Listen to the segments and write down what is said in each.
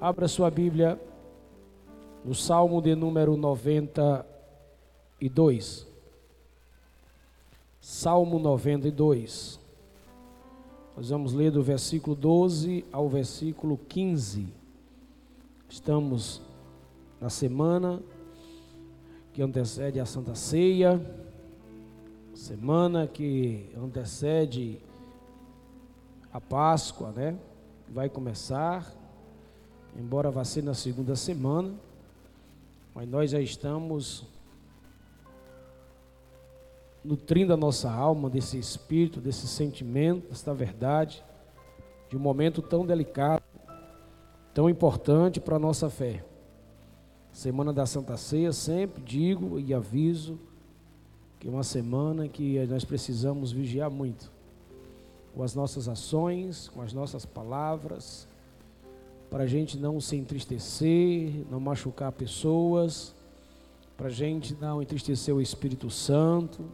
Abra sua Bíblia no Salmo de número 92. Salmo 92. Nós vamos ler do versículo 12 ao versículo 15. Estamos na semana que antecede a Santa Ceia, semana que antecede a Páscoa, né? Vai começar, embora vá ser na segunda semana, mas nós já estamos nutrindo a nossa alma desse espírito, desse sentimento, dessa verdade, de um momento tão delicado, tão importante para a nossa fé. Semana da Santa Ceia, sempre digo e aviso que é uma semana que nós precisamos vigiar muito com as nossas ações, com as nossas palavras, para a gente não se entristecer, não machucar pessoas, para a gente não entristecer o Espírito Santo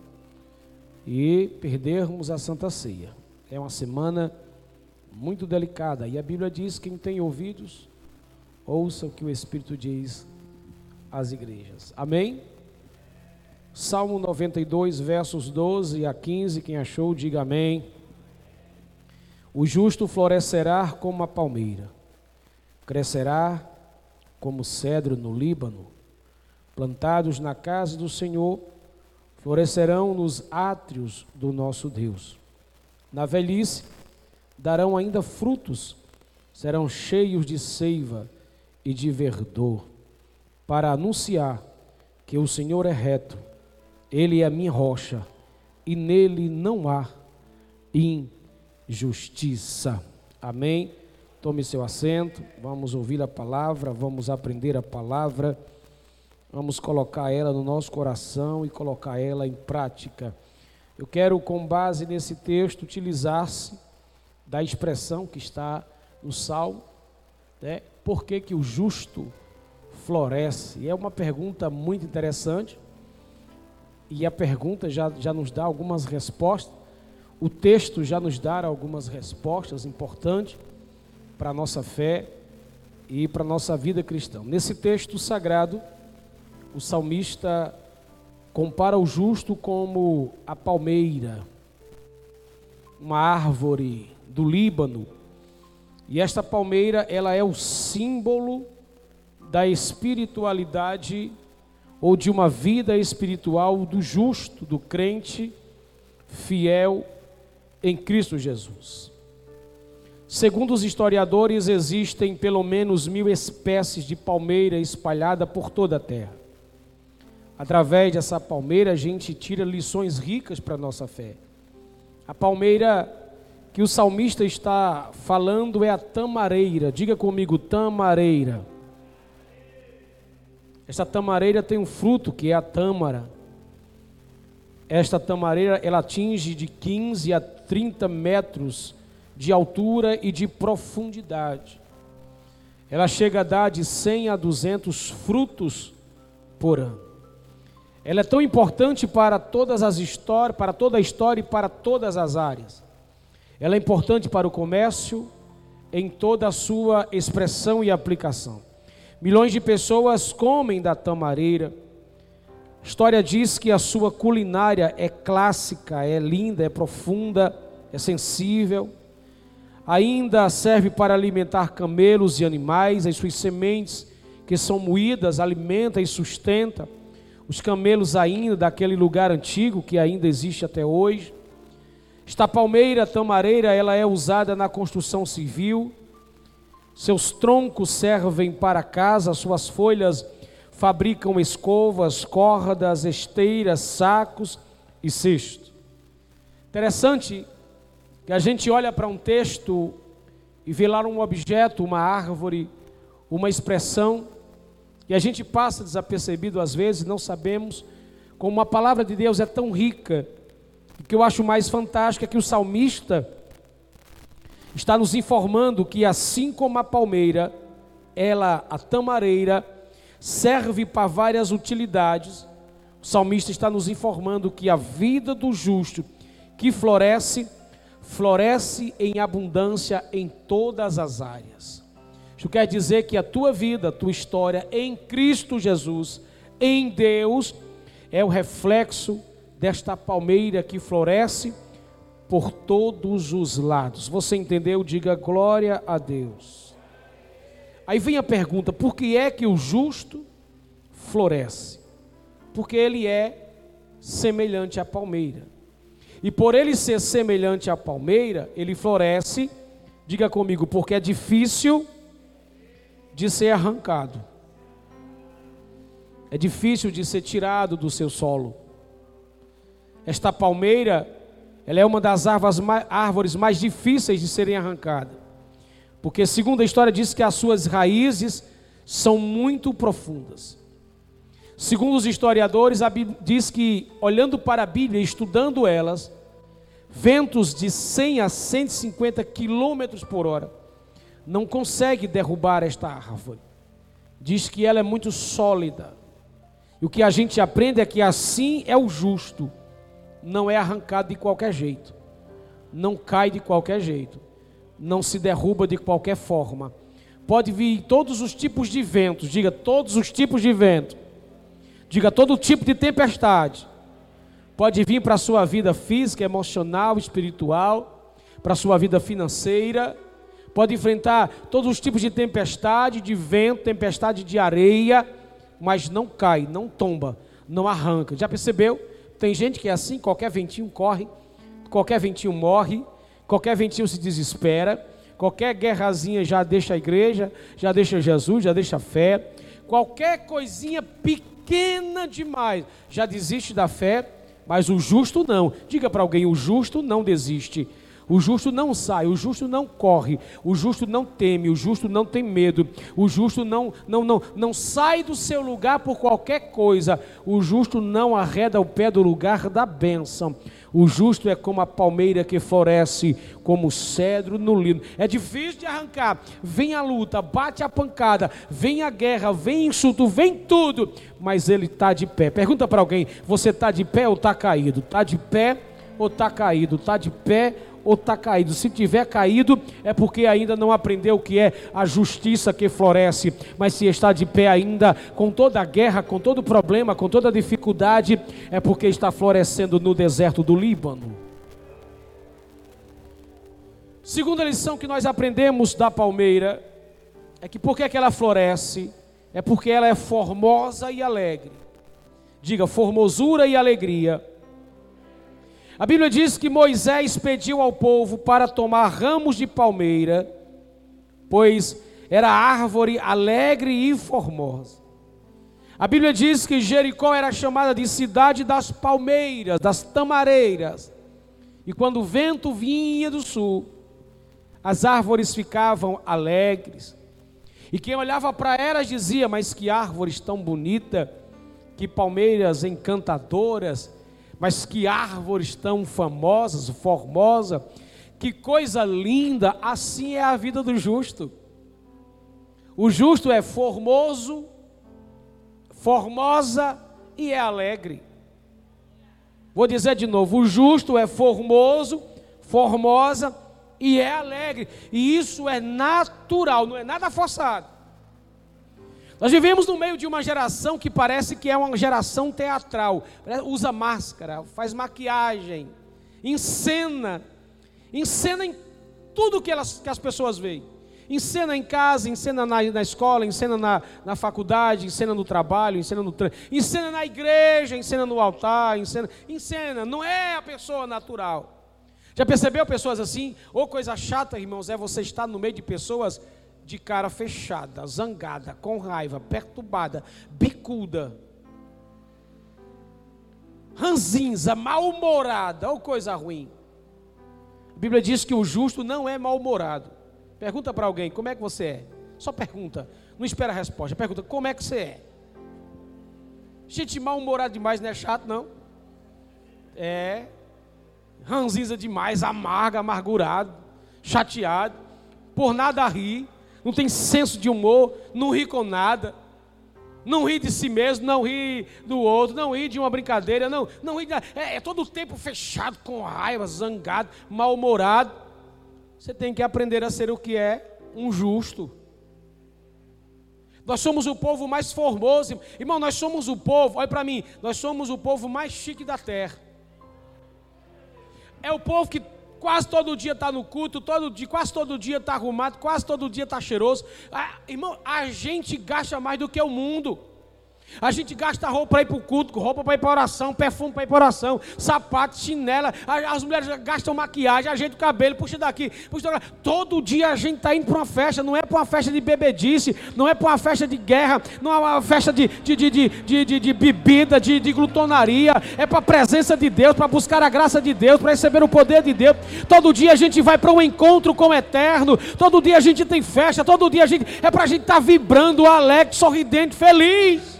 e perdermos a Santa Ceia. É uma semana muito delicada e a Bíblia diz: quem tem ouvidos, ouça o que o Espírito diz às igrejas. Amém? Salmo 92, versos 12 a 15. Quem achou, diga amém. O justo florescerá como a palmeira, crescerá como cedro no Líbano, plantados na casa do Senhor, florescerão nos átrios do nosso Deus. Na velhice darão ainda frutos, serão cheios de seiva e de verdor, para anunciar que o Senhor é reto, Ele é a minha rocha, e nele não há injustiça justiça. Amém? Tome seu assento, vamos ouvir a palavra, vamos aprender a palavra, vamos colocar ela no nosso coração e colocar ela em prática. Eu quero, com base nesse texto, utilizar-se da expressão que está no Salmo, né? por que, que o justo floresce? É uma pergunta muito interessante, e a pergunta já, já nos dá algumas respostas. O texto já nos dá algumas respostas importantes para a nossa fé e para a nossa vida cristã. Nesse texto sagrado, o salmista compara o justo como a palmeira, uma árvore do Líbano. E esta palmeira, ela é o símbolo da espiritualidade ou de uma vida espiritual do justo, do crente fiel em Cristo Jesus. Segundo os historiadores, existem pelo menos mil espécies de palmeira espalhada por toda a terra. Através dessa palmeira, a gente tira lições ricas para a nossa fé. A palmeira que o salmista está falando é a tamareira. Diga comigo, tamareira. Esta tamareira tem um fruto que é a tâmara. Esta tamareira ela atinge de 15 a 30 metros de altura e de profundidade. Ela chega a dar de 100 a 200 frutos por ano. Ela é tão importante para todas as histórias, para toda a história e para todas as áreas. Ela é importante para o comércio em toda a sua expressão e aplicação. Milhões de pessoas comem da tamareira a história diz que a sua culinária é clássica, é linda, é profunda, é sensível. Ainda serve para alimentar camelos e animais, as suas sementes que são moídas, alimenta e sustenta os camelos ainda daquele lugar antigo que ainda existe até hoje. Esta palmeira tamareira, ela é usada na construção civil. Seus troncos servem para casa, suas folhas fabricam escovas, cordas, esteiras, sacos e cestos. Interessante que a gente olha para um texto e vê lá um objeto, uma árvore, uma expressão, e a gente passa desapercebido às vezes, não sabemos como a palavra de Deus é tão rica. O que eu acho mais fantástico é que o salmista está nos informando que assim como a palmeira, ela, a tamareira, serve para várias utilidades. O salmista está nos informando que a vida do justo que floresce, floresce em abundância em todas as áreas. Isso quer dizer que a tua vida, a tua história em Cristo Jesus, em Deus, é o reflexo desta palmeira que floresce por todos os lados. Você entendeu? Diga glória a Deus. Aí vem a pergunta: por que é que o justo floresce? Porque ele é semelhante à palmeira. E por ele ser semelhante à palmeira, ele floresce, diga comigo, porque é difícil de ser arrancado. É difícil de ser tirado do seu solo. Esta palmeira, ela é uma das árvores mais, difíceis de serem arrancadas. Porque, segundo a história, diz que as suas raízes são muito profundas. Segundo os historiadores, a Bíblia diz que, olhando para a Bíblia, estudando elas, ventos de 100 a 150 quilômetros por hora não consegue derrubar esta árvore. Diz que ela é muito sólida. E o que a gente aprende é que assim é o justo. Não é arrancado de qualquer jeito. Não cai de qualquer jeito. Não se derruba de qualquer forma. Pode vir todos os tipos de ventos. Diga todos os tipos de vento. Diga todo tipo de tempestade. Pode vir para a sua vida física, emocional, espiritual, para a sua vida financeira, pode enfrentar todos os tipos de tempestade, de vento, tempestade de areia, mas não cai, não tomba, não arranca. Já percebeu? Tem gente que é assim, qualquer ventinho corre, qualquer ventinho morre, qualquer ventinho se desespera, qualquer guerrazinha já deixa a igreja, já deixa Jesus, já deixa a fé, qualquer coisinha pequena demais já desiste da fé, mas o justo não. Diga para alguém: o justo não desiste. O justo não sai, o justo não corre, o justo não teme, o justo não tem medo, o justo não, não, não, não sai do seu lugar por qualquer coisa, o justo não arreda o pé do lugar da bênção. O justo é como a palmeira que floresce, como o cedro no lino. É difícil de arrancar. Vem a luta, bate a pancada, vem a guerra, vem insulto, vem tudo, mas ele está de pé. Pergunta para alguém: você está de pé ou está caído? Está de pé ou está caído? Está de pé ou está caído. Se tiver caído, é porque ainda não aprendeu o que é a justiça que floresce. Mas se está de pé ainda, com toda a guerra, com todo o problema, com toda a dificuldade, é porque está florescendo no deserto do Líbano. Segunda lição que nós aprendemos da palmeira é que porque que ela floresce? É porque ela é formosa e alegre. Diga, formosura e alegria a Bíblia diz que Moisés pediu ao povo para tomar ramos de palmeira, pois era árvore alegre e formosa. A Bíblia diz que Jericó era chamada de cidade das palmeiras, das tamareiras. E quando o vento vinha do sul, as árvores ficavam alegres. E quem olhava para elas dizia: Mas que árvores tão bonita, que palmeiras encantadoras. Mas que árvores tão famosas, formosa, que coisa linda, assim é a vida do justo. O justo é formoso, formosa e é alegre. Vou dizer de novo: o justo é formoso, formosa e é alegre. E isso é natural, não é nada forçado. Nós vivemos no meio de uma geração que parece que é uma geração teatral. Usa máscara, faz maquiagem, encena, encena em tudo que, elas, que as pessoas veem. Encena em casa, encena na, na escola, encena na, na faculdade, encena no trabalho, encena no encena na igreja, encena no altar, encena, encena, não é a pessoa natural. Já percebeu pessoas assim? Ou coisa chata, irmãos, é você estar no meio de pessoas de cara fechada, zangada, com raiva, perturbada, bicuda, ranzinza, mal-humorada, ou coisa ruim. A Bíblia diz que o justo não é mal-humorado. Pergunta para alguém, como é que você é? Só pergunta, não espera a resposta. Pergunta, como é que você é? Gente mal-humorada demais não é chato, não. É ranzinza demais, amarga, amargurado, chateado, por nada rir não tem senso de humor, não ri com nada, não ri de si mesmo, não ri do outro, não ri de uma brincadeira, não, não ri de. É, é todo o tempo fechado, com raiva, zangado, mal-humorado. Você tem que aprender a ser o que é um justo. Nós somos o povo mais formoso. Irmão, nós somos o povo, olha para mim, nós somos o povo mais chique da terra. É o povo que quase todo dia está no culto, todo dia, quase todo dia está arrumado, quase todo dia está cheiroso. Ah, irmão, a gente gasta mais do que o mundo. A gente gasta roupa para ir para o culto, roupa para ir para oração, perfume para ir para oração, sapato, chinela. As mulheres gastam maquiagem, ajeita o cabelo, puxa daqui, puxa daqui. Todo dia a gente está indo para uma festa, não é para uma festa de bebedice, não é para uma festa de guerra, não é uma festa de, de, de, de, de, de bebida, de, de glutonaria. É para a presença de Deus, para buscar a graça de Deus, para receber o poder de Deus. Todo dia a gente vai para um encontro com o eterno. Todo dia a gente tem festa, todo dia a gente é para a gente estar tá vibrando, alegre, sorridente, feliz.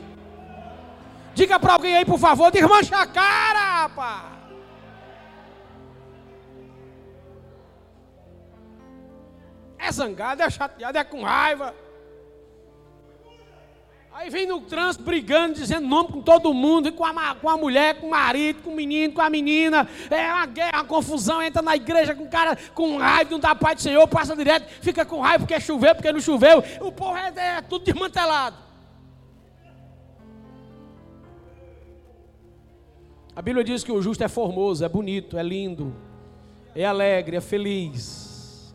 Diga para alguém aí, por favor, desmancha a cara, rapaz. É zangado, é chateado, é com raiva. Aí vem no trânsito brigando, dizendo nome com todo mundo, com a, com a mulher, com o marido, com o menino, com a menina. É uma guerra, uma confusão. Entra na igreja com cara com raiva, não dá paz do Senhor, passa direto, fica com raiva porque choveu, porque não choveu. O povo é, é tudo desmantelado. A Bíblia diz que o justo é formoso, é bonito, é lindo, é alegre, é feliz.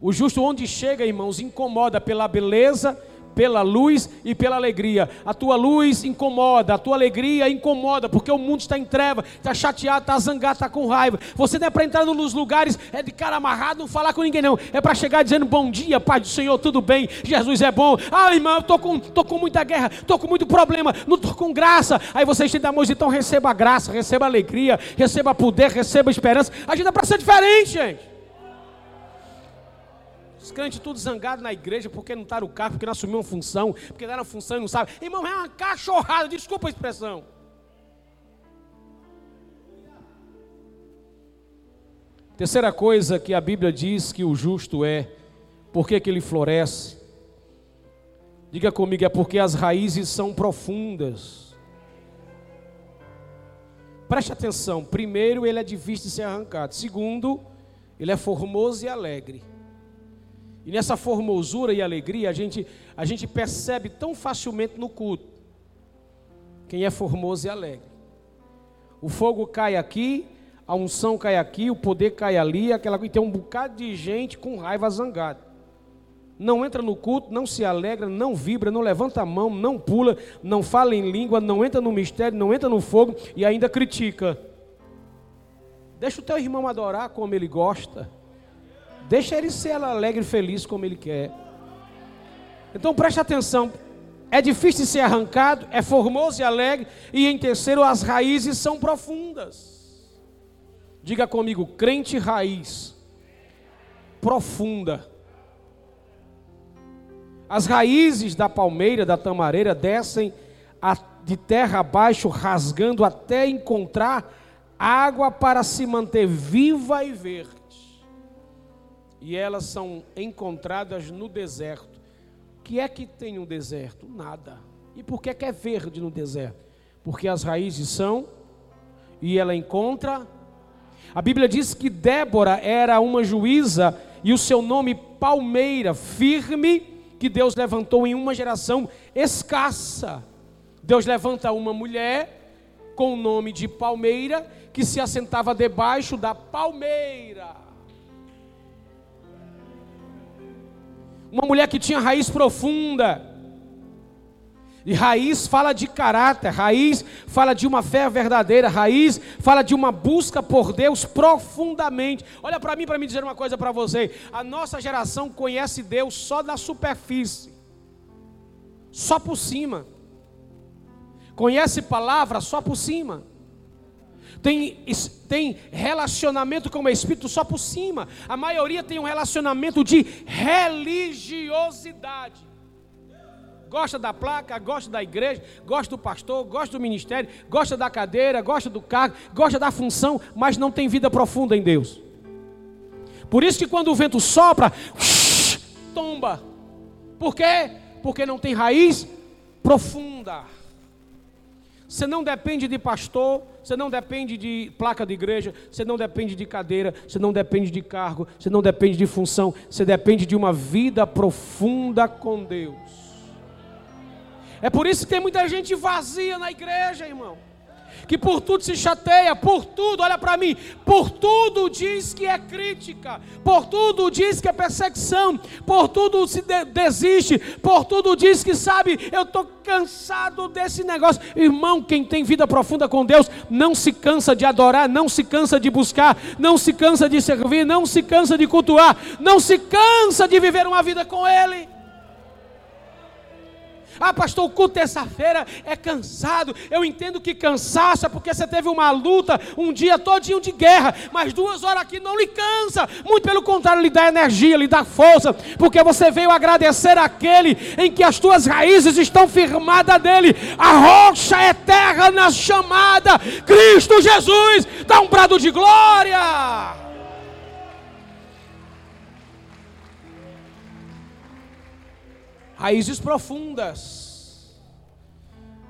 O justo, onde chega, irmãos, incomoda pela beleza pela luz e pela alegria. A tua luz incomoda, a tua alegria incomoda, porque o mundo está em treva, está chateado, está zangado, está com raiva. Você não é para entrar nos lugares, é de cara amarrado, não falar com ninguém, não. É para chegar dizendo bom dia, Pai do Senhor, tudo bem, Jesus é bom. Ah, irmão, eu estou com, tô com muita guerra, estou com muito problema, não estou com graça. Aí você estende a mão então receba graça, receba alegria, receba poder, receba esperança. A gente é para ser diferente, gente. Os crentes tudo zangados na igreja porque não está no carro, porque não assumiu uma função, porque deram função e não sabe. Irmão, é uma cachorrada, desculpa a expressão. Terceira coisa que a Bíblia diz que o justo é, por que, que ele floresce? Diga comigo, é porque as raízes são profundas. Preste atenção, primeiro, ele é difícil de ser arrancado. Segundo, ele é formoso e alegre. E nessa formosura e alegria, a gente, a gente percebe tão facilmente no culto quem é formoso e alegre. O fogo cai aqui, a unção cai aqui, o poder cai ali, aquela e tem um bocado de gente com raiva zangada. Não entra no culto, não se alegra, não vibra, não levanta a mão, não pula, não fala em língua, não entra no mistério, não entra no fogo e ainda critica. Deixa o teu irmão adorar como ele gosta. Deixa ele ser alegre e feliz como ele quer. Então preste atenção. É difícil de ser arrancado, é formoso e alegre, e em terceiro, as raízes são profundas. Diga comigo, crente raiz, profunda. As raízes da palmeira, da tamareira, descem de terra abaixo, rasgando até encontrar água para se manter viva e verde e elas são encontradas no deserto. O que é que tem um deserto? Nada. E por que, que é verde no deserto? Porque as raízes são e ela encontra. A Bíblia diz que Débora era uma juíza e o seu nome palmeira, firme, que Deus levantou em uma geração escassa. Deus levanta uma mulher com o nome de palmeira que se assentava debaixo da palmeira. Uma mulher que tinha raiz profunda. E raiz fala de caráter, raiz fala de uma fé verdadeira, raiz fala de uma busca por Deus profundamente. Olha para mim para me dizer uma coisa para você. A nossa geração conhece Deus só da superfície. Só por cima. Conhece palavra só por cima tem, tem relacionamento com o Espírito só por cima. A maioria tem um relacionamento de religiosidade. Gosta da placa, gosta da igreja, gosta do pastor, gosta do ministério, gosta da cadeira, gosta do cargo, gosta da função, mas não tem vida profunda em Deus. Por isso que quando o vento sopra, tomba. Por quê? Porque não tem raiz profunda. Você não depende de pastor, você não depende de placa de igreja, você não depende de cadeira, você não depende de cargo, você não depende de função, você depende de uma vida profunda com Deus. É por isso que tem muita gente vazia na igreja, irmão que por tudo se chateia, por tudo, olha para mim, por tudo diz que é crítica, por tudo diz que é perseguição, por tudo se de desiste, por tudo diz que sabe, eu estou cansado desse negócio. Irmão, quem tem vida profunda com Deus, não se cansa de adorar, não se cansa de buscar, não se cansa de servir, não se cansa de cultuar, não se cansa de viver uma vida com Ele. Ah, pastor, o culto terça-feira é cansado. Eu entendo que cansaço é porque você teve uma luta, um dia todinho de guerra, mas duas horas aqui não lhe cansa. Muito pelo contrário, lhe dá energia, lhe dá força, porque você veio agradecer aquele em que as tuas raízes estão firmadas dele. A rocha eterna chamada Cristo Jesus. Dá um brado de glória. Raízes profundas.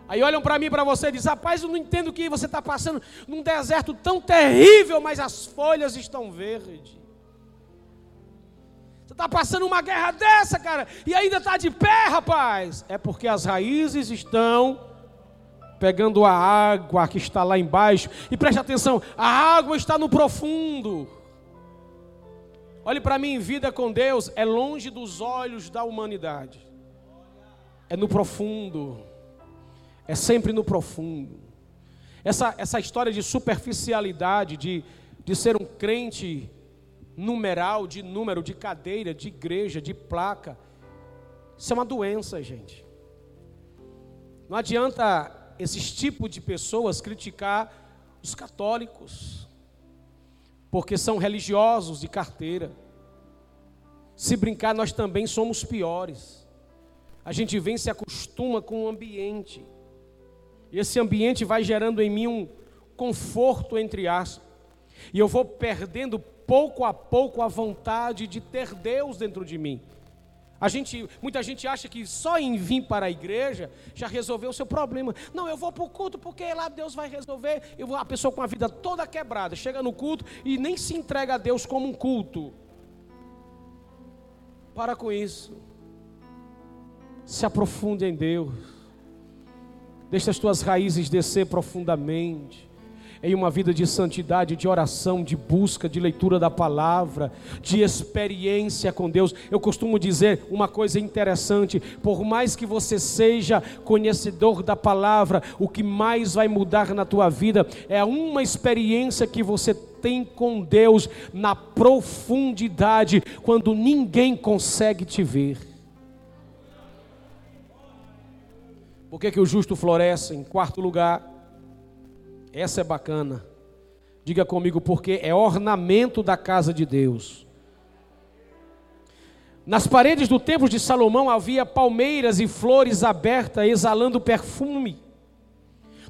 Aí olham para mim e para você e dizem: Rapaz, eu não entendo o que você está passando num deserto tão terrível, mas as folhas estão verdes. Você está passando uma guerra dessa, cara, e ainda está de pé, rapaz. É porque as raízes estão pegando a água que está lá embaixo. E preste atenção: a água está no profundo. Olhe para mim, vida com Deus é longe dos olhos da humanidade é no profundo, é sempre no profundo. Essa, essa história de superficialidade, de, de ser um crente numeral, de número, de cadeira, de igreja, de placa, isso é uma doença, gente. Não adianta esses tipos de pessoas criticar os católicos, porque são religiosos de carteira. Se brincar, nós também somos piores a gente vem se acostuma com o ambiente. E esse ambiente vai gerando em mim um conforto, entre aspas. E eu vou perdendo pouco a pouco a vontade de ter Deus dentro de mim. A gente, muita gente acha que só em vir para a igreja já resolveu o seu problema. Não, eu vou para o culto porque lá Deus vai resolver. Eu vou, a pessoa com a vida toda quebrada chega no culto e nem se entrega a Deus como um culto. Para com isso. Se aprofunde em Deus. Deixa as tuas raízes descer profundamente em uma vida de santidade, de oração, de busca, de leitura da palavra, de experiência com Deus. Eu costumo dizer uma coisa interessante: por mais que você seja conhecedor da palavra, o que mais vai mudar na tua vida é uma experiência que você tem com Deus na profundidade, quando ninguém consegue te ver. Por que, que o justo floresce? Em quarto lugar, essa é bacana. Diga comigo, porque é ornamento da casa de Deus. Nas paredes do templo de Salomão havia palmeiras e flores abertas, exalando perfume.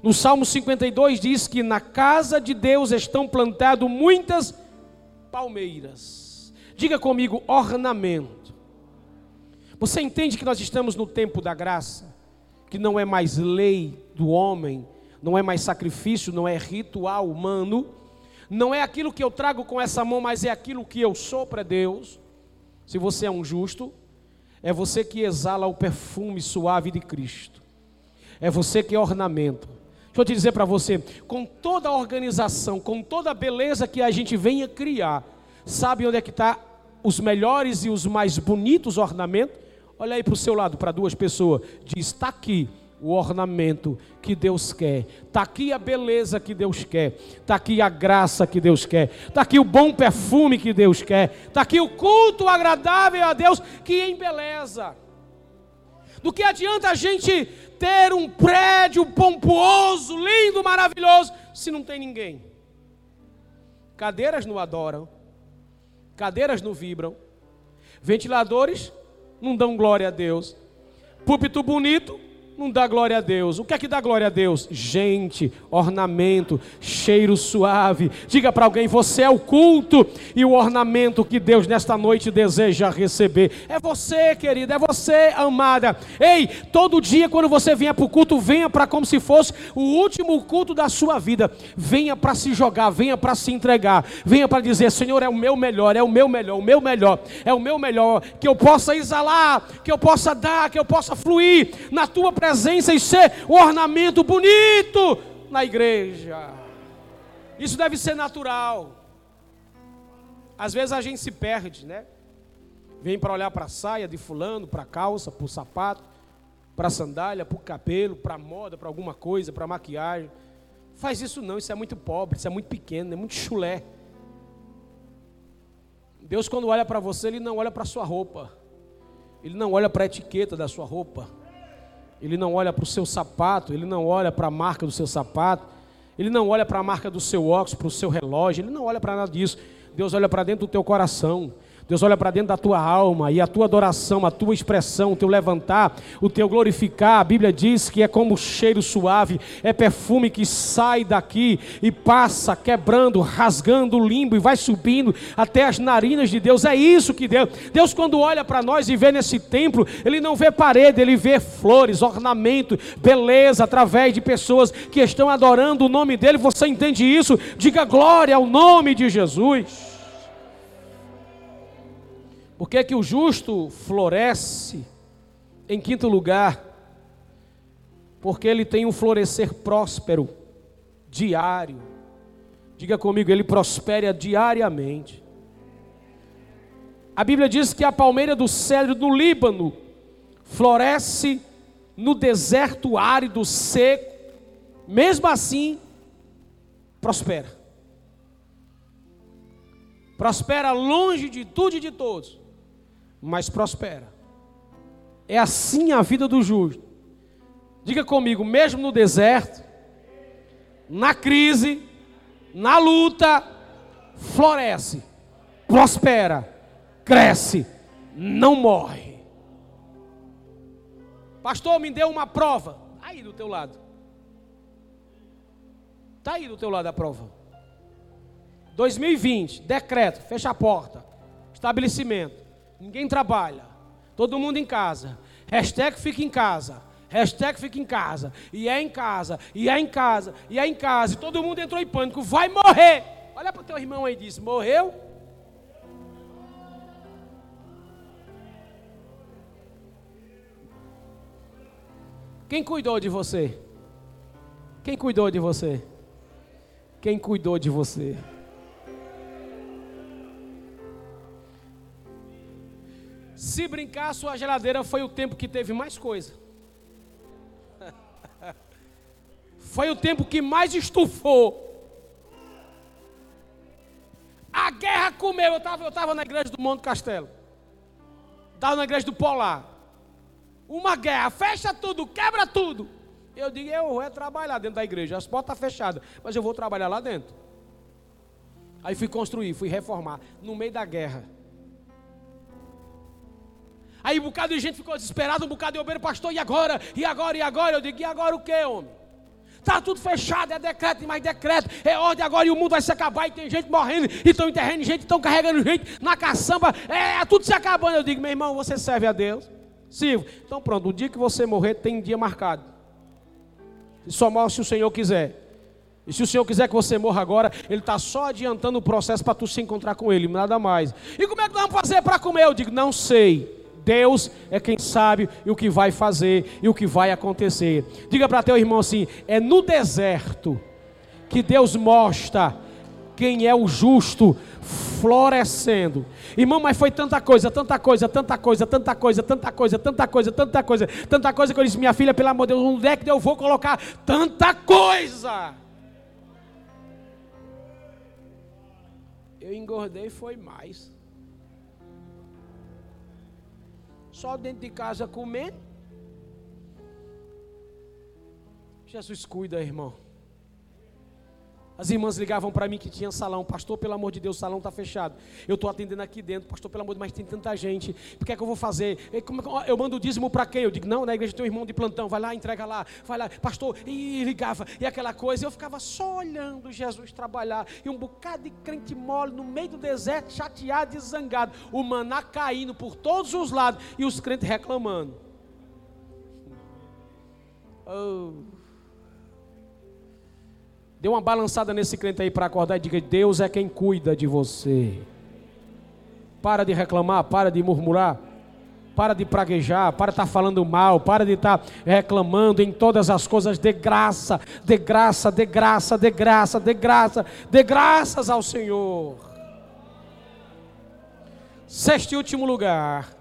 No Salmo 52 diz que na casa de Deus estão plantadas muitas palmeiras. Diga comigo, ornamento. Você entende que nós estamos no tempo da graça? Que não é mais lei do homem, não é mais sacrifício, não é ritual humano, não é aquilo que eu trago com essa mão, mas é aquilo que eu sou para Deus. Se você é um justo, é você que exala o perfume suave de Cristo, é você que é ornamento. Deixa eu te dizer para você, com toda a organização, com toda a beleza que a gente venha criar, sabe onde é que está os melhores e os mais bonitos ornamentos? Olha aí para o seu lado, para duas pessoas. Diz: está aqui o ornamento que Deus quer, está aqui a beleza que Deus quer, está aqui a graça que Deus quer, está aqui o bom perfume que Deus quer, está aqui o culto agradável a Deus que embeleza. Do que adianta a gente ter um prédio pomposo, lindo, maravilhoso, se não tem ninguém? Cadeiras não adoram, cadeiras não vibram, ventiladores não dão glória a Deus. Púlpito bonito, não dá glória a Deus. O que é que dá glória a Deus? Gente, ornamento, cheiro suave. Diga para alguém: você é o culto e o ornamento que Deus nesta noite deseja receber. É você, querida, é você, amada. Ei, todo dia quando você venha para o culto, venha para como se fosse o último culto da sua vida. Venha para se jogar, venha para se entregar, venha para dizer: Senhor, é o meu melhor, é o meu melhor, o meu melhor, é o meu melhor. Que eu possa exalar, que eu possa dar, que eu possa fluir na tua presença presença e ser o ornamento bonito na igreja. Isso deve ser natural. Às vezes a gente se perde, né? Vem para olhar para a saia de fulano, para a calça, para o sapato, para a sandália, para o cabelo, para a moda, para alguma coisa, para a maquiagem. Faz isso não, isso é muito pobre, isso é muito pequeno, é muito chulé. Deus, quando olha para você, Ele não olha para a sua roupa, Ele não olha para a etiqueta da sua roupa, Ele não olha para o seu sapato, Ele não olha para a marca do seu sapato, Ele não olha para a marca do seu óculos, para o seu relógio, Ele não olha para nada disso. Deus olha para dentro do teu coração. Deus olha para dentro da tua alma e a tua adoração, a tua expressão, o teu levantar, o teu glorificar. A Bíblia diz que é como cheiro suave, é perfume que sai daqui e passa quebrando, rasgando o limbo e vai subindo até as narinas de Deus. É isso que Deus. Deus, quando olha para nós e vê nesse templo, Ele não vê parede, Ele vê flores, ornamento, beleza, através de pessoas que estão adorando o nome dEle. Você entende isso? Diga glória ao nome de Jesus. Por que, é que o justo floresce? Em quinto lugar, porque ele tem um florescer próspero, diário. Diga comigo, ele prospera diariamente. A Bíblia diz que a palmeira do cedro do Líbano floresce no deserto árido, seco, mesmo assim, prospera. Prospera longe de tudo e de todos mas prospera. É assim a vida do justo. Diga comigo, mesmo no deserto, na crise, na luta, floresce, prospera, cresce, não morre. Pastor, me deu uma prova. Está aí do teu lado. Está aí do teu lado a prova. 2020, decreto, fecha a porta. Estabelecimento. Ninguém trabalha. Todo mundo em casa. Hashtag fica em casa. Hashtag fica em casa. E é em casa. E é em casa. E é em casa. E todo mundo entrou em pânico. Vai morrer. Olha para o teu irmão aí e diz: Morreu? Quem cuidou de você? Quem cuidou de você? Quem cuidou de você? Se brincar, sua geladeira foi o tempo que teve mais coisa. Foi o tempo que mais estufou. A guerra comeu. Eu estava eu tava na igreja do Monte Castelo. Estava na igreja do Polar. Uma guerra, fecha tudo, quebra tudo. Eu digo, eu vou trabalhar dentro da igreja. As portas fechadas, mas eu vou trabalhar lá dentro. Aí fui construir, fui reformar. No meio da guerra. Aí um bocado de gente ficou desesperado, um bocado de obreiro, pastor, e agora? E agora? E agora? Eu digo, e agora o que, homem? Está tudo fechado, é decreto mais decreto, é ordem agora e o mundo vai se acabar e tem gente morrendo, e estão enterrando gente, estão carregando gente na caçamba, é, é tudo se acabando. Eu digo, meu irmão, você serve a Deus? Sirvo. Então pronto, o dia que você morrer tem dia marcado. E só morre se o Senhor quiser. E se o Senhor quiser que você morra agora, Ele está só adiantando o processo para tu se encontrar com Ele, nada mais. E como é que nós vamos fazer para comer? Eu digo, não sei. Deus é quem sabe o que vai fazer e o que vai acontecer. Diga para teu irmão assim: é no deserto que Deus mostra quem é o justo florescendo. Irmão, mas foi tanta coisa, tanta coisa, tanta coisa, tanta coisa, tanta coisa, tanta coisa, tanta coisa, tanta coisa que eu disse, minha filha, pelo amor de Deus, onde é que eu vou colocar tanta coisa? Eu engordei foi mais. Só dentro de casa comendo. Jesus cuida, irmão. As irmãs ligavam para mim que tinha salão. Pastor, pelo amor de Deus, o salão está fechado. Eu estou atendendo aqui dentro. Pastor, pelo amor de Deus, mas tem tanta gente. O que é que eu vou fazer? Eu mando o dízimo para quem? Eu digo, não, na igreja tem um irmão de plantão. Vai lá, entrega lá. Vai lá. Pastor, e ligava. E aquela coisa. Eu ficava só olhando Jesus trabalhar. E um bocado de crente mole no meio do deserto, chateado e zangado. O maná caindo por todos os lados. E os crentes reclamando. Oh. Dê uma balançada nesse crente aí para acordar e diga: Deus é quem cuida de você. Para de reclamar, para de murmurar. para de praguejar, para de estar tá falando mal, para de estar tá reclamando em todas as coisas, de graça, de graça, de graça, de graça, de graça, de graças ao Senhor. Sexto e último lugar,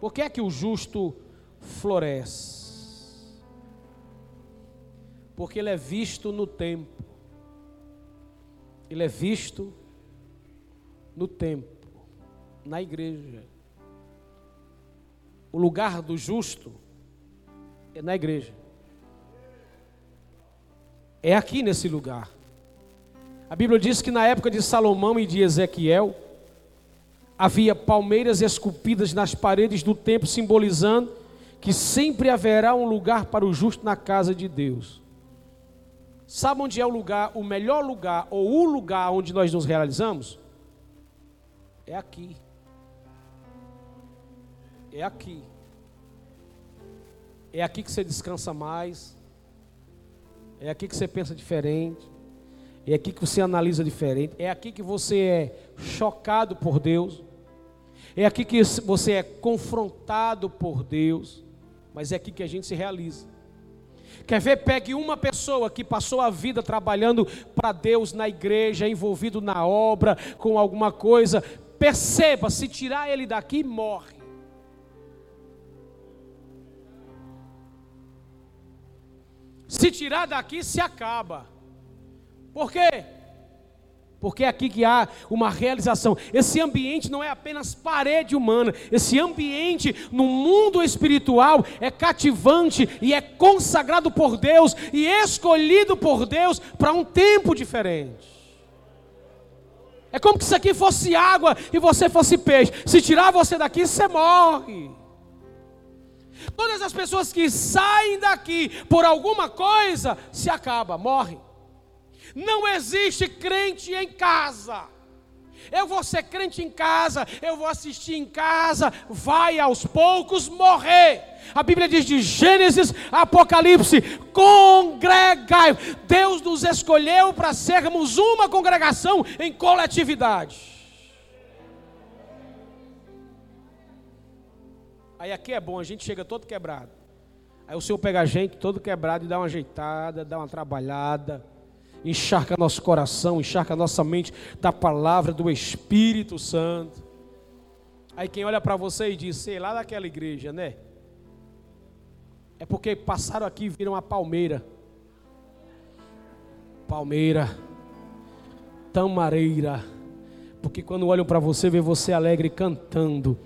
por que é que o justo floresce? Porque ele é visto no tempo, ele é visto no tempo, na igreja. O lugar do justo é na igreja. É aqui nesse lugar. A Bíblia diz que na época de Salomão e de Ezequiel, havia palmeiras esculpidas nas paredes do templo, simbolizando que sempre haverá um lugar para o justo na casa de Deus. Sabe onde é o lugar, o melhor lugar ou o lugar onde nós nos realizamos? É aqui é aqui. É aqui que você descansa mais. É aqui que você pensa diferente. É aqui que você analisa diferente. É aqui que você é chocado por Deus. É aqui que você é confrontado por Deus. Mas é aqui que a gente se realiza. Quer ver? Pegue uma pessoa que passou a vida trabalhando para Deus na igreja, envolvido na obra, com alguma coisa. Perceba, se tirar ele daqui, morre. Se tirar daqui, se acaba. Por quê? Porque é aqui que há uma realização. Esse ambiente não é apenas parede humana. Esse ambiente no mundo espiritual é cativante e é consagrado por Deus e escolhido por Deus para um tempo diferente. É como se isso aqui fosse água e você fosse peixe. Se tirar você daqui, você morre. Todas as pessoas que saem daqui por alguma coisa se acaba, morrem. Não existe crente em casa. Eu vou ser crente em casa, eu vou assistir em casa, vai aos poucos morrer. A Bíblia diz de Gênesis, Apocalipse, congregai. Deus nos escolheu para sermos uma congregação em coletividade. Aí aqui é bom, a gente chega todo quebrado. Aí o Senhor pega a gente todo quebrado e dá uma ajeitada, dá uma trabalhada, encharca nosso coração, encharca nossa mente da palavra do Espírito Santo. Aí quem olha para você e diz, sei lá daquela igreja, né? É porque passaram aqui e viram a palmeira. Palmeira, tamareira. Porque quando olham para você, vê você alegre cantando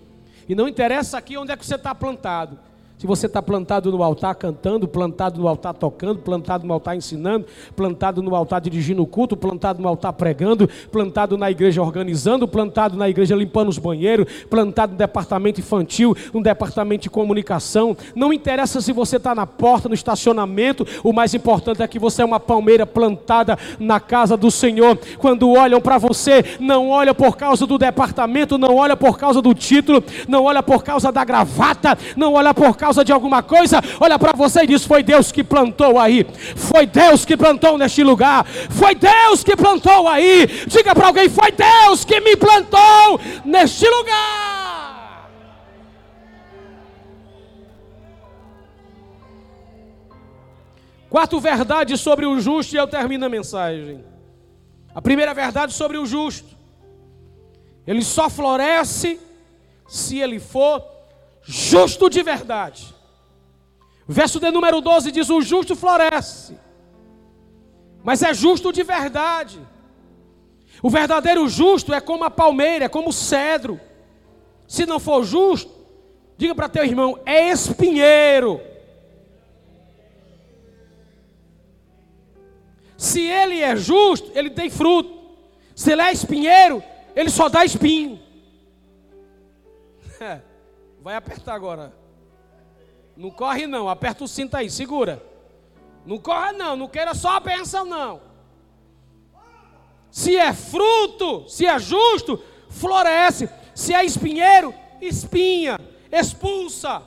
e não interessa aqui onde é que você está plantado. Se você está plantado no altar cantando, plantado no altar tocando, plantado no altar ensinando, plantado no altar dirigindo o culto, plantado no altar pregando, plantado na igreja organizando, plantado na igreja limpando os banheiros, plantado no departamento infantil, no departamento de comunicação. Não interessa se você está na porta, no estacionamento, o mais importante é que você é uma palmeira plantada na casa do Senhor. Quando olham para você, não olham por causa do departamento, não olham por causa do título, não olham por causa da gravata, não olham por causa causa de alguma coisa, olha para você e diz: Foi Deus que plantou aí, foi Deus que plantou neste lugar, foi Deus que plantou aí. Diga para alguém: Foi Deus que me plantou neste lugar. Quarta verdade sobre o justo, e eu termino a mensagem. A primeira verdade sobre o justo: ele só floresce se ele for justo de verdade. Verso de número 12 diz: O justo floresce, mas é justo de verdade. O verdadeiro justo é como a palmeira, é como o cedro. Se não for justo, diga para teu irmão: é espinheiro. Se ele é justo, ele tem fruto. Se ele é espinheiro, ele só dá espinho. Vai apertar agora. Não corre não, aperta o cinto aí, segura. Não corre não, não queira só a bênção não. Se é fruto, se é justo, floresce. Se é espinheiro, espinha, expulsa.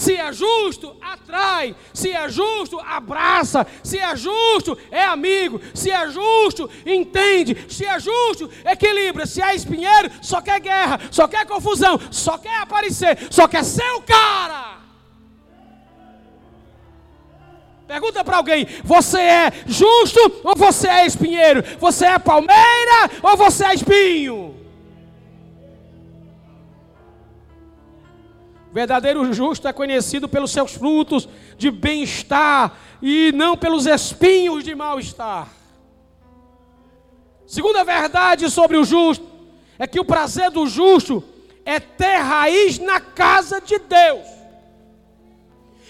Se é justo, atrai. Se é justo, abraça. Se é justo, é amigo. Se é justo, entende. Se é justo, equilibra. Se é espinheiro, só quer guerra, só quer confusão, só quer aparecer, só quer ser o cara. Pergunta para alguém: você é justo ou você é espinheiro? Você é palmeira ou você é espinho? Verdadeiro justo é conhecido pelos seus frutos de bem-estar e não pelos espinhos de mal-estar. Segunda verdade sobre o justo é que o prazer do justo é ter raiz na casa de Deus.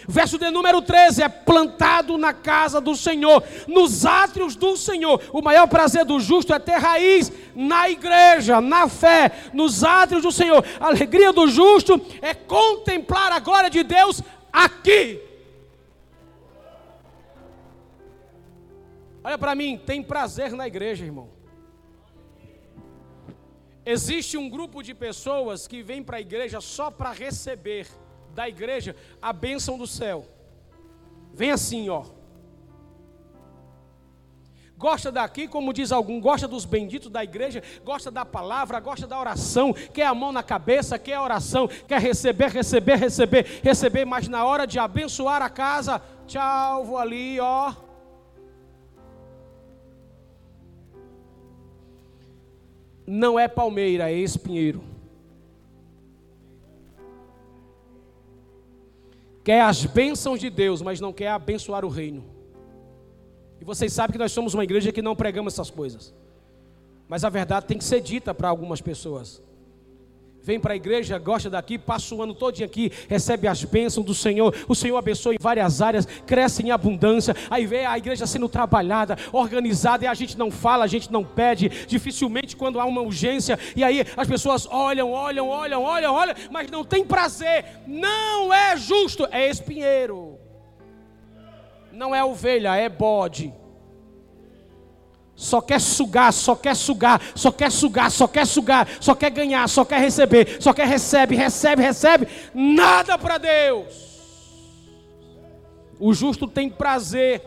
Verso de número 13: é plantado na casa do Senhor, nos átrios do Senhor. O maior prazer do justo é ter raiz na igreja, na fé, nos átrios do Senhor. A alegria do justo é contemplar a glória de Deus aqui. Olha para mim, tem prazer na igreja, irmão. Existe um grupo de pessoas que vem para a igreja só para receber da igreja a bênção do céu. Vem assim, ó. Gosta daqui, como diz algum, gosta dos benditos da igreja, gosta da palavra, gosta da oração, quer a mão na cabeça, quer a oração, quer receber, receber, receber, receber, mas na hora de abençoar a casa, tchau, vou ali, ó. Não é palmeira, é espinheiro. Quer as bênçãos de Deus, mas não quer abençoar o reino. E vocês sabem que nós somos uma igreja que não pregamos essas coisas. Mas a verdade tem que ser dita para algumas pessoas vem para a igreja, gosta daqui, passa o ano todo aqui, recebe as bênçãos do Senhor, o Senhor abençoa em várias áreas, cresce em abundância, aí vê a igreja sendo trabalhada, organizada, e a gente não fala, a gente não pede, dificilmente quando há uma urgência, e aí as pessoas olham, olham, olham, olham, olham, mas não tem prazer, não é justo, é espinheiro, não é ovelha, é bode só quer sugar, só quer sugar, só quer sugar, só quer sugar, só quer ganhar, só quer receber, só quer recebe, recebe, recebe, nada para Deus. O justo tem prazer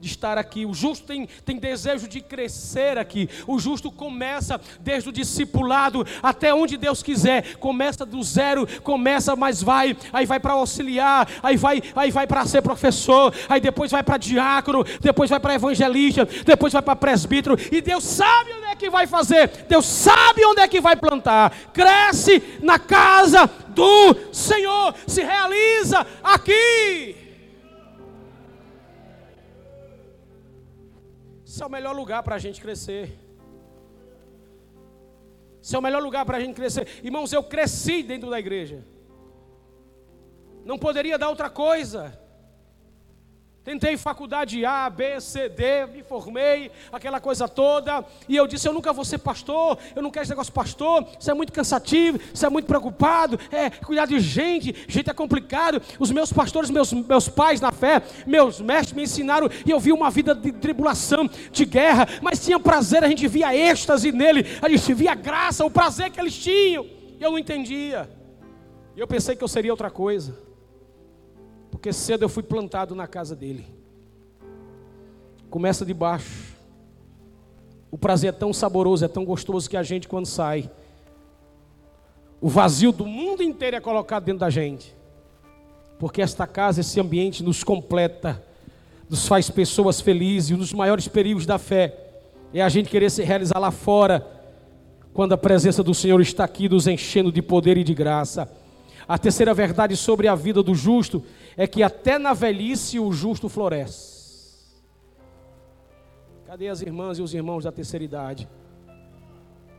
de estar aqui. O justo tem, tem desejo de crescer aqui. O justo começa desde o discipulado até onde Deus quiser. Começa do zero, começa, mas vai. Aí vai para auxiliar, aí vai, aí vai para ser professor, aí depois vai para diácono, depois vai para evangelista, depois vai para presbítero. E Deus sabe onde é que vai fazer. Deus sabe onde é que vai plantar. Cresce na casa do Senhor. Se realiza aqui. Esse é o melhor lugar para a gente crescer. Esse é o melhor lugar para a gente crescer. Irmãos, eu cresci dentro da igreja. Não poderia dar outra coisa. Tentei faculdade A, B, C, D, me formei, aquela coisa toda, e eu disse: Eu nunca vou ser pastor, eu não quero esse negócio pastor, isso é muito cansativo, isso é muito preocupado, é cuidar de gente, gente é complicado. Os meus pastores, meus, meus pais na fé, meus mestres me ensinaram, e eu vi uma vida de tribulação, de guerra, mas tinha prazer, a gente via êxtase nele, a gente via graça, o prazer que eles tinham, eu não entendia, e eu pensei que eu seria outra coisa. Porque cedo eu fui plantado na casa dele. Começa de baixo. O prazer é tão saboroso, é tão gostoso que a gente, quando sai, o vazio do mundo inteiro é colocado dentro da gente. Porque esta casa, esse ambiente nos completa, nos faz pessoas felizes. E um dos maiores perigos da fé é a gente querer se realizar lá fora, quando a presença do Senhor está aqui nos enchendo de poder e de graça. A terceira verdade sobre a vida do justo é que até na velhice o justo floresce. Cadê as irmãs e os irmãos da terceira idade?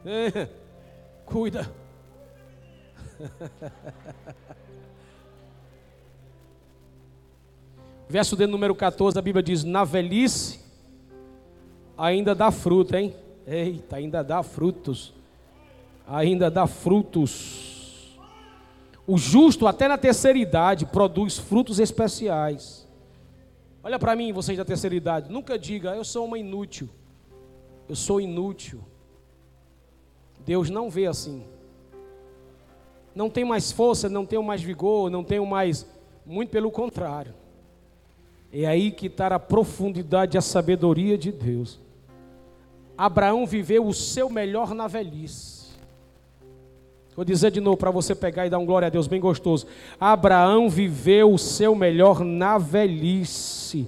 É, cuida. Verso de número 14, a Bíblia diz: Na velhice ainda dá fruto, hein? Eita, ainda dá frutos. Ainda dá frutos. O justo, até na terceira idade, produz frutos especiais. Olha para mim, vocês da terceira idade. Nunca diga, eu sou uma inútil. Eu sou inútil. Deus não vê assim. Não tenho mais força, não tenho mais vigor, não tenho mais Muito pelo contrário. É aí que está a profundidade e a sabedoria de Deus. Abraão viveu o seu melhor na velhice. Vou dizer de novo para você pegar e dar um glória a Deus bem gostoso. Abraão viveu o seu melhor na velhice.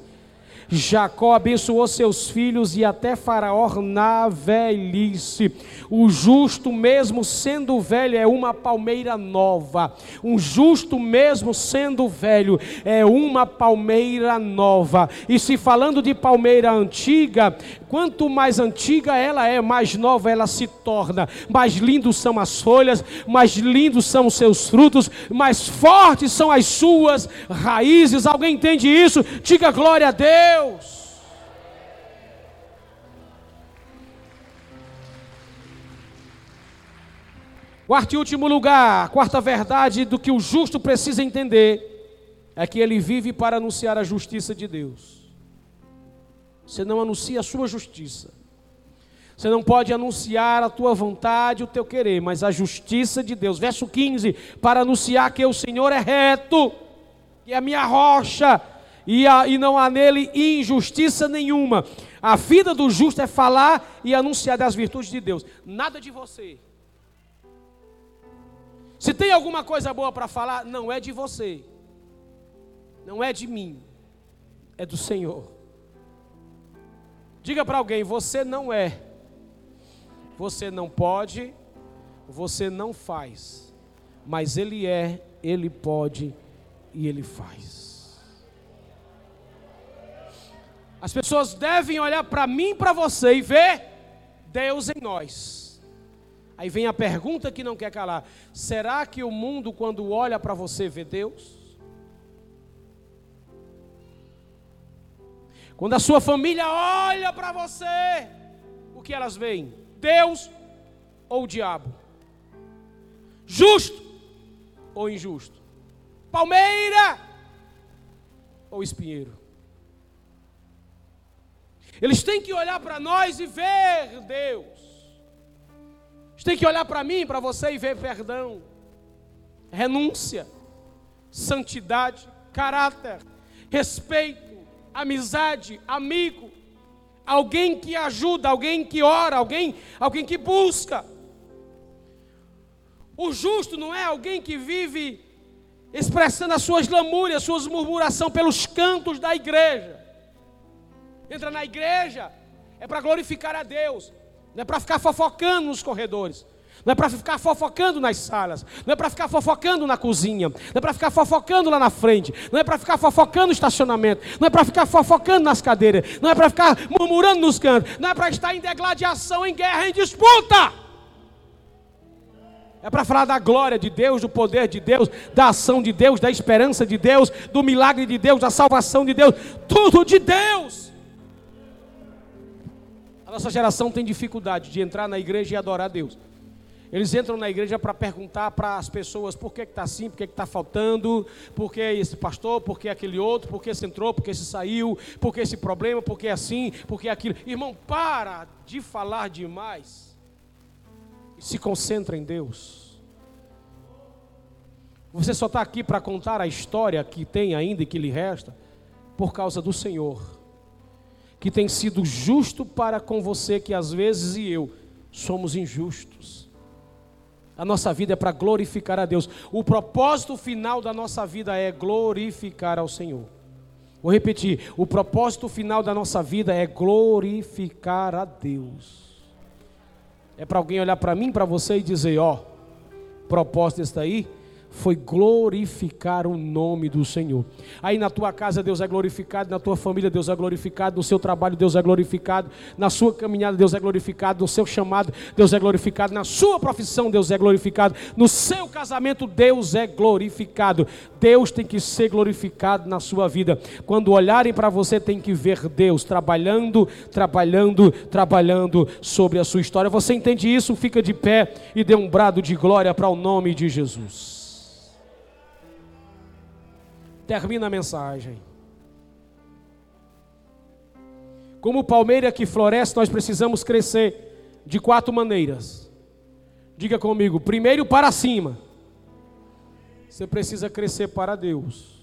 Jacó abençoou seus filhos e até Faraó na velhice. O justo, mesmo sendo velho, é uma palmeira nova. Um justo, mesmo sendo velho, é uma palmeira nova. E se falando de palmeira antiga, quanto mais antiga ela é, mais nova ela se torna. Mais lindos são as folhas, mais lindos são os seus frutos, mais fortes são as suas raízes. Alguém entende isso? Diga glória a Deus. Quarto e último lugar, quarta verdade do que o justo precisa entender é que ele vive para anunciar a justiça de Deus. Você não anuncia a sua justiça. Você não pode anunciar a tua vontade, o teu querer, mas a justiça de Deus. Verso 15: para anunciar que o Senhor é reto, e é a minha rocha, e, a, e não há nele injustiça nenhuma. A vida do justo é falar e anunciar das virtudes de Deus, nada de você. Se tem alguma coisa boa para falar, não é de você, não é de mim, é do Senhor. Diga para alguém: você não é, você não pode, você não faz, mas Ele é, Ele pode e Ele faz. As pessoas devem olhar para mim e para você e ver Deus em nós. Aí vem a pergunta que não quer calar: será que o mundo, quando olha para você, vê Deus? Quando a sua família olha para você, o que elas veem? Deus ou o diabo? Justo ou injusto? Palmeira ou espinheiro? Eles têm que olhar para nós e ver Deus. Você tem que olhar para mim, para você e ver perdão, renúncia, santidade, caráter, respeito, amizade, amigo, alguém que ajuda, alguém que ora, alguém, alguém que busca. O justo não é alguém que vive expressando as suas lamúrias, suas murmurações pelos cantos da igreja. Entra na igreja é para glorificar a Deus. Não é para ficar fofocando nos corredores. Não é para ficar fofocando nas salas. Não é para ficar fofocando na cozinha. Não é para ficar fofocando lá na frente. Não é para ficar fofocando no estacionamento. Não é para ficar fofocando nas cadeiras. Não é para ficar murmurando nos cantos. Não é para estar em degladiação, em guerra, em disputa. É para falar da glória de Deus, do poder de Deus, da ação de Deus, da esperança de Deus, do milagre de Deus, da salvação de Deus. Tudo de Deus nossa geração tem dificuldade de entrar na igreja e adorar a Deus. Eles entram na igreja para perguntar para as pessoas por que está assim, por que está faltando, por que esse pastor, por que aquele outro, por que esse entrou, por que esse saiu, por que esse problema, por que assim, por que aquilo. Irmão, para de falar demais e se concentra em Deus. Você só está aqui para contar a história que tem ainda e que lhe resta por causa do Senhor que tem sido justo para com você, que às vezes e eu somos injustos. A nossa vida é para glorificar a Deus. O propósito final da nossa vida é glorificar ao Senhor. Vou repetir: o propósito final da nossa vida é glorificar a Deus. É para alguém olhar para mim, para você e dizer: ó, propósito desse daí foi glorificar o nome do Senhor. Aí na tua casa Deus é glorificado, na tua família Deus é glorificado, no seu trabalho Deus é glorificado, na sua caminhada Deus é glorificado, no seu chamado Deus é glorificado, na sua profissão Deus é glorificado, no seu casamento Deus é glorificado. Deus tem que ser glorificado na sua vida. Quando olharem para você tem que ver Deus trabalhando, trabalhando, trabalhando sobre a sua história. Você entende isso? Fica de pé e dê um brado de glória para o nome de Jesus termina a mensagem. Como palmeira que floresce, nós precisamos crescer de quatro maneiras. Diga comigo: primeiro, para cima. Você precisa crescer para Deus.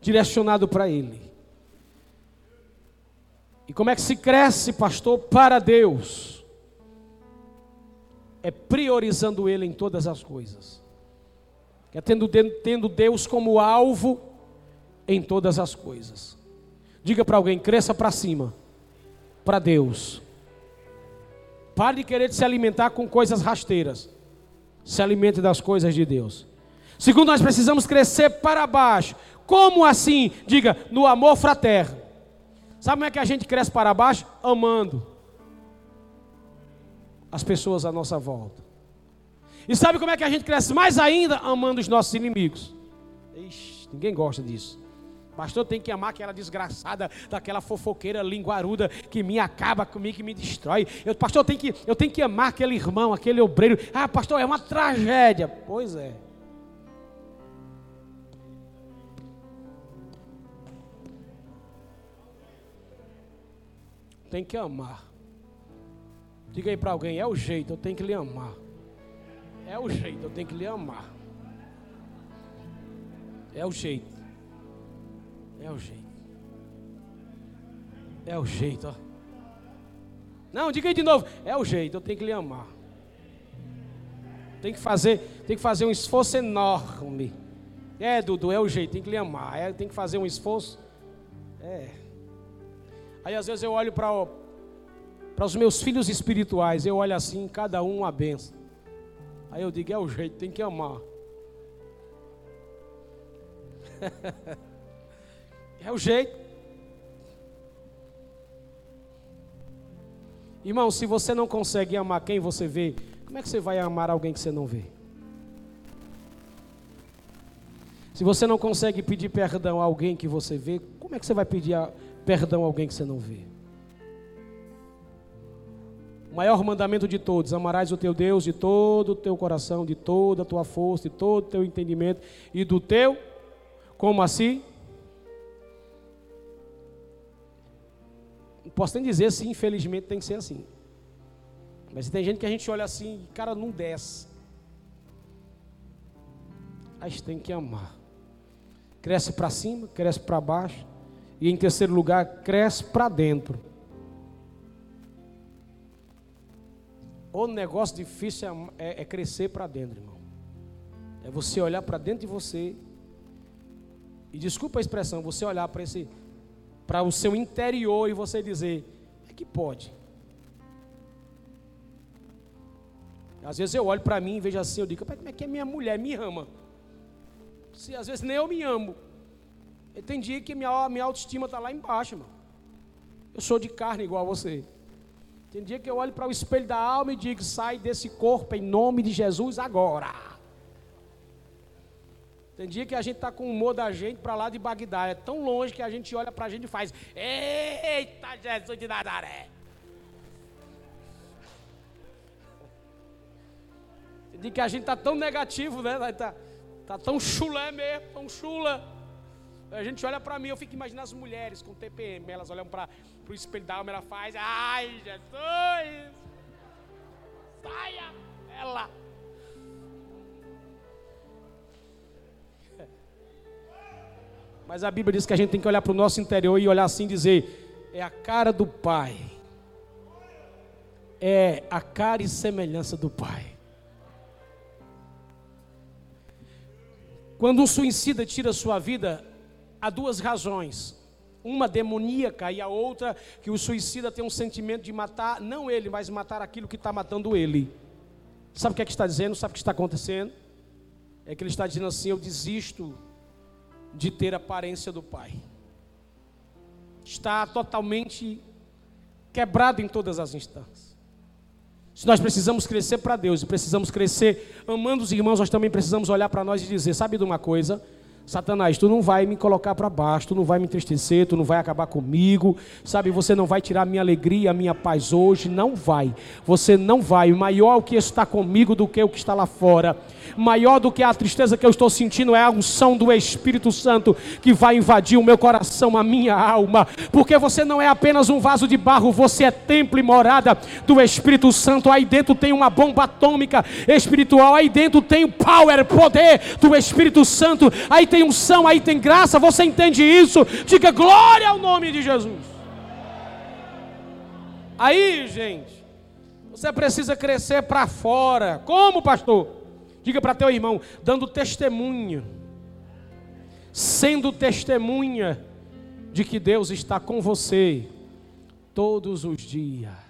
direcionado para Ele. E como é que se cresce, pastor, para Deus? É priorizando Ele em todas as coisas. É tendo, tendo Deus como alvo em todas as coisas. Diga para alguém, cresça para cima, para Deus. Pare de querer se alimentar com coisas rasteiras. Se alimente das coisas de Deus. Segundo, nós precisamos crescer para baixo. Como assim? Diga, no amor fraterno. Sabe como é que a gente cresce para baixo? Amando as pessoas à nossa volta. E sabe como é que a gente cresce mais ainda? Amando os nossos inimigos. Ixi, ninguém gosta disso. Pastor tem que amar aquela desgraçada, daquela fofoqueira linguaruda que me acaba comigo, que me destrói. Eu, pastor, tenho, que, eu tenho que amar aquele irmão, aquele obreiro. Ah, pastor, é uma tragédia. Pois é. Tem que amar. Diga aí para alguém, é o jeito, eu tenho que lhe amar. É o jeito, eu tenho que lhe amar. É o jeito. É o jeito. É o jeito, ó. Não, diga aí de novo. É o jeito, eu tenho que lhe amar. Tem que fazer, tem que fazer um esforço enorme. É, Dudu, é o jeito, tem que lhe amar. É, tem que fazer um esforço. É. Aí às vezes eu olho para os meus filhos espirituais, eu olho assim, cada um uma benção. Aí eu digo, é o jeito, tem que amar. É o jeito. Irmão, se você não consegue amar quem você vê, como é que você vai amar alguém que você não vê? Se você não consegue pedir perdão a alguém que você vê, como é que você vai pedir perdão a alguém que você não vê? O maior mandamento de todos: amarás o teu Deus de todo o teu coração, de toda a tua força, de todo o teu entendimento e do teu, como assim? posso nem dizer se infelizmente tem que ser assim. Mas tem gente que a gente olha assim, cara, não desce. A gente tem que amar. Cresce para cima, cresce para baixo. E em terceiro lugar, cresce para dentro. O negócio difícil é, é, é crescer para dentro, irmão. É você olhar para dentro de você. E desculpa a expressão, você olhar para esse para o seu interior e você dizer: é que pode. Às vezes eu olho para mim e vejo assim, eu digo, como é que a minha mulher me ama? Se às vezes nem eu me amo. Tem dia que minha, minha autoestima está lá embaixo, mano. Eu sou de carne igual a você. Tem dia que eu olho para o espelho da alma e digo, sai desse corpo em nome de Jesus agora. Tem dia que a gente está com o humor da gente para lá de Bagdá. É tão longe que a gente olha para a gente e faz: Eita, Jesus de Nazaré. Tem dia que a gente está tão negativo, né? Está tá tão chulé mesmo, tão chula. A gente olha para mim, eu fico imaginando as mulheres com TPM. Elas olham para o espelho da alma, ela faz: Ai, Jesus. Saia, ela. Mas a Bíblia diz que a gente tem que olhar para o nosso interior e olhar assim e dizer: é a cara do Pai. É a cara e semelhança do Pai. Quando um suicida tira sua vida, há duas razões. Uma demoníaca e a outra que o suicida tem um sentimento de matar, não ele, mas matar aquilo que está matando ele. Sabe o que é que está dizendo? Sabe o que está acontecendo? É que ele está dizendo assim: Eu desisto de ter a aparência do Pai. Está totalmente quebrado em todas as instâncias. Se nós precisamos crescer para Deus e precisamos crescer amando os irmãos, nós também precisamos olhar para nós e dizer: sabe de uma coisa? Satanás, tu não vai me colocar para baixo, tu não vai me entristecer, tu não vai acabar comigo, sabe? Você não vai tirar minha alegria, minha paz hoje, não vai. Você não vai. Maior o que está comigo do que o que está lá fora. Maior do que a tristeza que eu estou sentindo é a unção do Espírito Santo que vai invadir o meu coração, a minha alma. Porque você não é apenas um vaso de barro, você é templo e morada do Espírito Santo. Aí dentro tem uma bomba atômica espiritual, aí dentro tem o power, poder do Espírito Santo. Aí tem unção, aí tem graça, você entende isso? Diga glória ao nome de Jesus. Aí, gente, você precisa crescer para fora. Como, pastor? Diga para teu irmão, dando testemunho, sendo testemunha de que Deus está com você todos os dias.